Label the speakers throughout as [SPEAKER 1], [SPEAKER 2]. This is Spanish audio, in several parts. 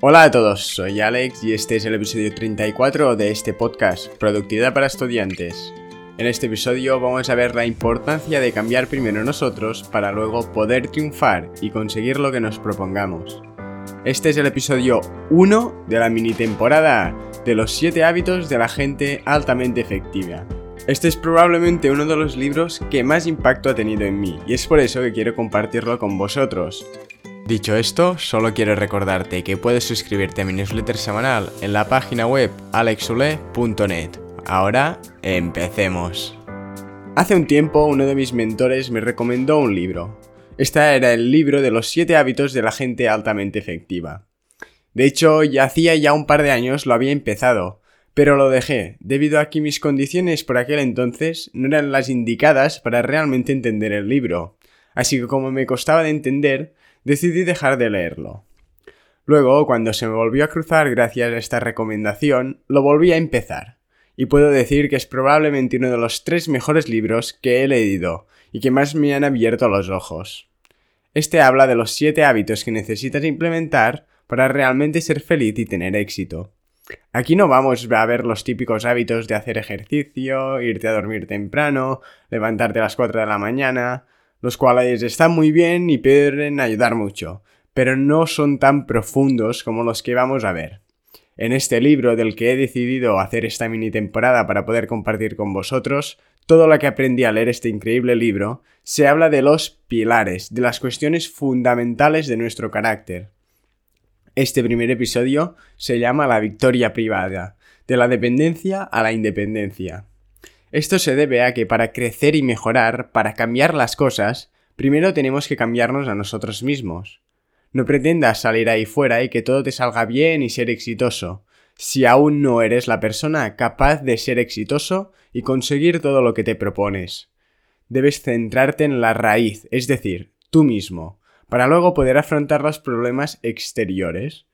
[SPEAKER 1] Hola a todos, soy Alex y este es el episodio 34 de este podcast, Productividad para Estudiantes. En este episodio vamos a ver la importancia de cambiar primero nosotros para luego poder triunfar y conseguir lo que nos propongamos. Este es el episodio 1 de la mini temporada de los 7 hábitos de la gente altamente efectiva. Este es probablemente uno de los libros que más impacto ha tenido en mí y es por eso que quiero compartirlo con vosotros. Dicho esto, solo quiero recordarte que puedes suscribirte a mi newsletter semanal en la página web alexule.net. Ahora, empecemos. Hace un tiempo uno de mis mentores me recomendó un libro. Este era el libro de los 7 hábitos de la gente altamente efectiva. De hecho, ya hacía ya un par de años lo había empezado, pero lo dejé, debido a que mis condiciones por aquel entonces no eran las indicadas para realmente entender el libro. Así que como me costaba de entender, decidí dejar de leerlo. Luego, cuando se me volvió a cruzar gracias a esta recomendación, lo volví a empezar. Y puedo decir que es probablemente uno de los tres mejores libros que he leído y que más me han abierto los ojos. Este habla de los siete hábitos que necesitas implementar para realmente ser feliz y tener éxito. Aquí no vamos a ver los típicos hábitos de hacer ejercicio, irte a dormir temprano, levantarte a las 4 de la mañana, los cuales están muy bien y pueden ayudar mucho, pero no son tan profundos como los que vamos a ver. En este libro del que he decidido hacer esta mini temporada para poder compartir con vosotros, todo lo que aprendí a leer este increíble libro, se habla de los pilares, de las cuestiones fundamentales de nuestro carácter. Este primer episodio se llama La victoria privada, de la dependencia a la independencia. Esto se debe a que para crecer y mejorar, para cambiar las cosas, primero tenemos que cambiarnos a nosotros mismos. No pretendas salir ahí fuera y que todo te salga bien y ser exitoso, si aún no eres la persona capaz de ser exitoso y conseguir todo lo que te propones. Debes centrarte en la raíz, es decir, tú mismo, para luego poder afrontar los problemas exteriores.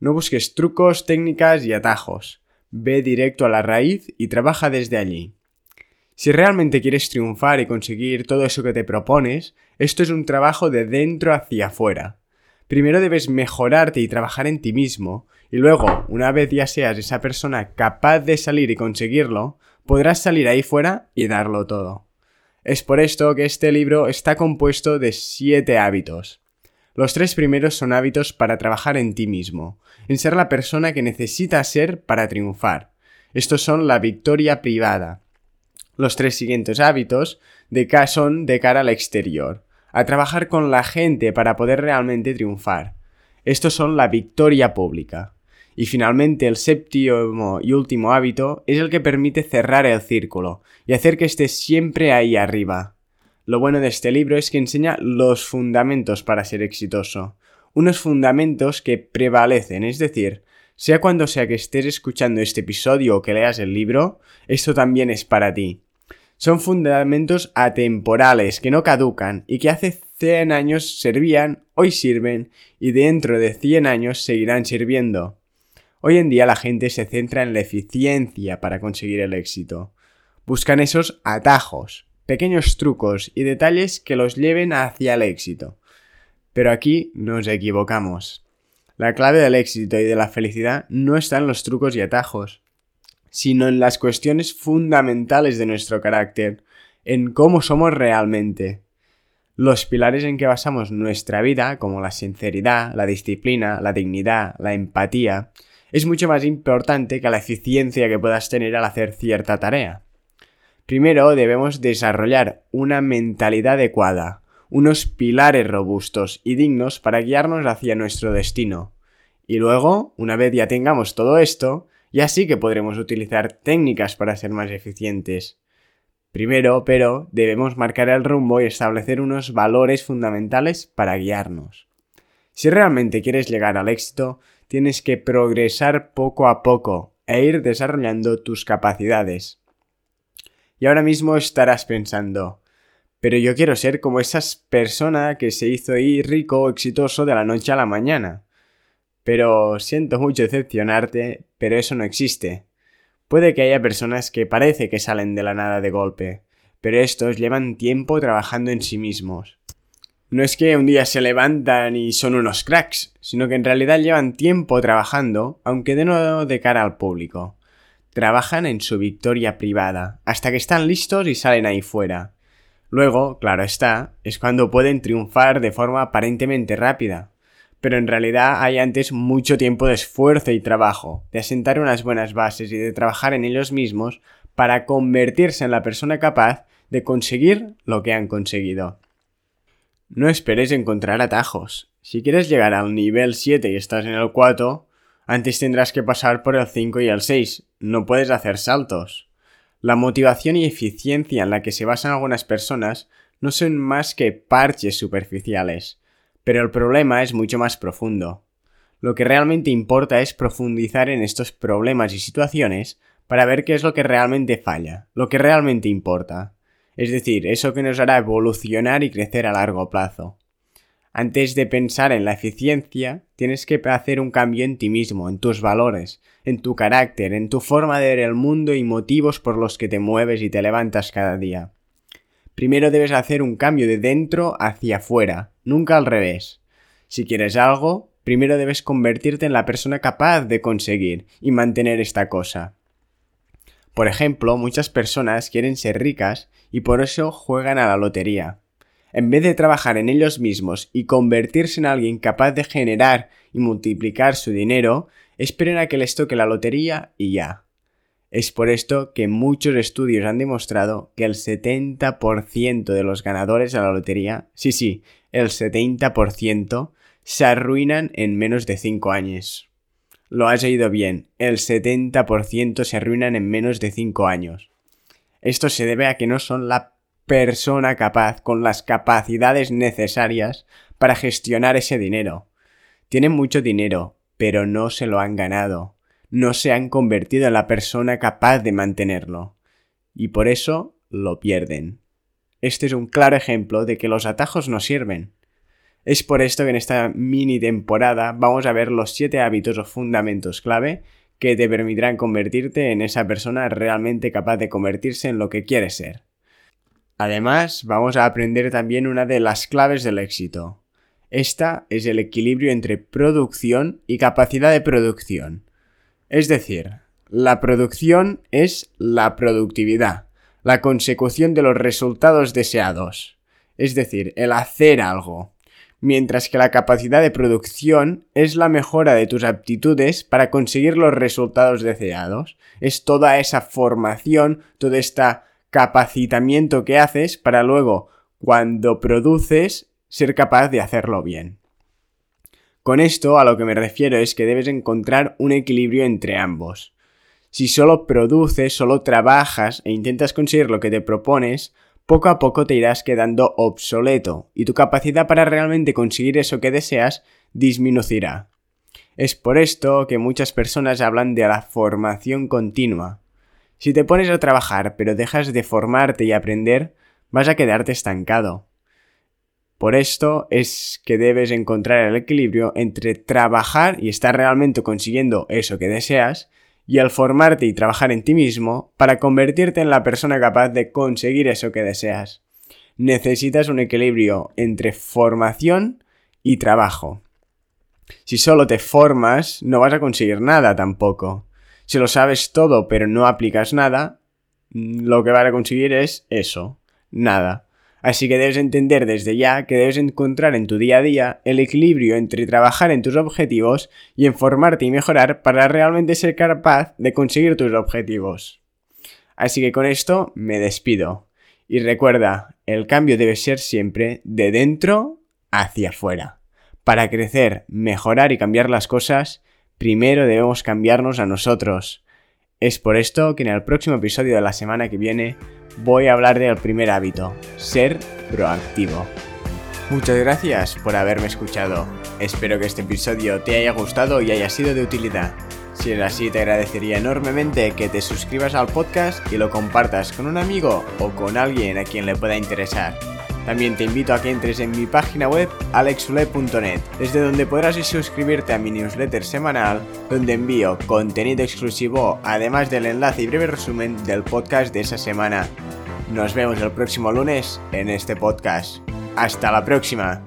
[SPEAKER 1] No busques trucos, técnicas y atajos. Ve directo a la raíz y trabaja desde allí. Si realmente quieres triunfar y conseguir todo eso que te propones, esto es un trabajo de dentro hacia afuera. Primero debes mejorarte y trabajar en ti mismo, y luego, una vez ya seas esa persona capaz de salir y conseguirlo, podrás salir ahí fuera y darlo todo. Es por esto que este libro está compuesto de siete hábitos. Los tres primeros son hábitos para trabajar en ti mismo, en ser la persona que necesitas ser para triunfar. Estos son la victoria privada, los tres siguientes hábitos de son de cara al exterior, a trabajar con la gente para poder realmente triunfar. Estos son la victoria pública. Y finalmente el séptimo y último hábito es el que permite cerrar el círculo y hacer que esté siempre ahí arriba. Lo bueno de este libro es que enseña los fundamentos para ser exitoso. Unos fundamentos que prevalecen, es decir, sea cuando sea que estés escuchando este episodio o que leas el libro, esto también es para ti. Son fundamentos atemporales que no caducan y que hace 100 años servían, hoy sirven y dentro de 100 años seguirán sirviendo. Hoy en día la gente se centra en la eficiencia para conseguir el éxito. Buscan esos atajos, pequeños trucos y detalles que los lleven hacia el éxito. Pero aquí nos equivocamos. La clave del éxito y de la felicidad no está en los trucos y atajos, sino en las cuestiones fundamentales de nuestro carácter, en cómo somos realmente. Los pilares en que basamos nuestra vida, como la sinceridad, la disciplina, la dignidad, la empatía, es mucho más importante que la eficiencia que puedas tener al hacer cierta tarea. Primero debemos desarrollar una mentalidad adecuada, unos pilares robustos y dignos para guiarnos hacia nuestro destino. Y luego, una vez ya tengamos todo esto, ya sí que podremos utilizar técnicas para ser más eficientes. Primero, pero, debemos marcar el rumbo y establecer unos valores fundamentales para guiarnos. Si realmente quieres llegar al éxito, tienes que progresar poco a poco e ir desarrollando tus capacidades. Y ahora mismo estarás pensando, pero yo quiero ser como esa persona que se hizo ir rico o exitoso de la noche a la mañana. Pero siento mucho decepcionarte, pero eso no existe. Puede que haya personas que parece que salen de la nada de golpe, pero estos llevan tiempo trabajando en sí mismos. No es que un día se levantan y son unos cracks, sino que en realidad llevan tiempo trabajando, aunque de nuevo de cara al público. Trabajan en su victoria privada, hasta que están listos y salen ahí fuera. Luego, claro está, es cuando pueden triunfar de forma aparentemente rápida. Pero en realidad hay antes mucho tiempo de esfuerzo y trabajo, de asentar unas buenas bases y de trabajar en ellos mismos para convertirse en la persona capaz de conseguir lo que han conseguido. No esperes encontrar atajos. Si quieres llegar al nivel 7 y estás en el 4, antes tendrás que pasar por el 5 y el 6. No puedes hacer saltos. La motivación y eficiencia en la que se basan algunas personas no son más que parches superficiales. Pero el problema es mucho más profundo. Lo que realmente importa es profundizar en estos problemas y situaciones para ver qué es lo que realmente falla, lo que realmente importa es decir, eso que nos hará evolucionar y crecer a largo plazo. Antes de pensar en la eficiencia, tienes que hacer un cambio en ti mismo, en tus valores, en tu carácter, en tu forma de ver el mundo y motivos por los que te mueves y te levantas cada día. Primero debes hacer un cambio de dentro hacia afuera, nunca al revés. Si quieres algo, primero debes convertirte en la persona capaz de conseguir y mantener esta cosa. Por ejemplo, muchas personas quieren ser ricas y por eso juegan a la lotería. En vez de trabajar en ellos mismos y convertirse en alguien capaz de generar y multiplicar su dinero, esperen a que les toque la lotería y ya. Es por esto que muchos estudios han demostrado que el 70% de los ganadores de la lotería, sí, sí, el 70%, se arruinan en menos de 5 años. Lo has oído bien, el 70% se arruinan en menos de 5 años. Esto se debe a que no son la persona capaz con las capacidades necesarias para gestionar ese dinero. Tienen mucho dinero, pero no se lo han ganado. No se han convertido en la persona capaz de mantenerlo. Y por eso lo pierden. Este es un claro ejemplo de que los atajos no sirven. Es por esto que en esta mini temporada vamos a ver los 7 hábitos o fundamentos clave que te permitirán convertirte en esa persona realmente capaz de convertirse en lo que quieres ser. Además, vamos a aprender también una de las claves del éxito. Esta es el equilibrio entre producción y capacidad de producción. Es decir, la producción es la productividad, la consecución de los resultados deseados. Es decir, el hacer algo mientras que la capacidad de producción es la mejora de tus aptitudes para conseguir los resultados deseados. Es toda esa formación, todo este capacitamiento que haces para luego, cuando produces, ser capaz de hacerlo bien. Con esto a lo que me refiero es que debes encontrar un equilibrio entre ambos. Si solo produces, solo trabajas e intentas conseguir lo que te propones, poco a poco te irás quedando obsoleto y tu capacidad para realmente conseguir eso que deseas disminuirá. Es por esto que muchas personas hablan de la formación continua. Si te pones a trabajar pero dejas de formarte y aprender, vas a quedarte estancado. Por esto es que debes encontrar el equilibrio entre trabajar y estar realmente consiguiendo eso que deseas y al formarte y trabajar en ti mismo para convertirte en la persona capaz de conseguir eso que deseas. Necesitas un equilibrio entre formación y trabajo. Si solo te formas, no vas a conseguir nada tampoco. Si lo sabes todo pero no aplicas nada, lo que vas a conseguir es eso, nada. Así que debes entender desde ya que debes encontrar en tu día a día el equilibrio entre trabajar en tus objetivos y en formarte y mejorar para realmente ser capaz de conseguir tus objetivos. Así que con esto me despido. Y recuerda, el cambio debe ser siempre de dentro hacia afuera. Para crecer, mejorar y cambiar las cosas, primero debemos cambiarnos a nosotros. Es por esto que en el próximo episodio de la semana que viene voy a hablar del primer hábito, ser proactivo. Muchas gracias por haberme escuchado. Espero que este episodio te haya gustado y haya sido de utilidad. Si es así, te agradecería enormemente que te suscribas al podcast y lo compartas con un amigo o con alguien a quien le pueda interesar. También te invito a que entres en mi página web alexule.net, desde donde podrás suscribirte a mi newsletter semanal, donde envío contenido exclusivo, además del enlace y breve resumen del podcast de esa semana. Nos vemos el próximo lunes en este podcast. Hasta la próxima.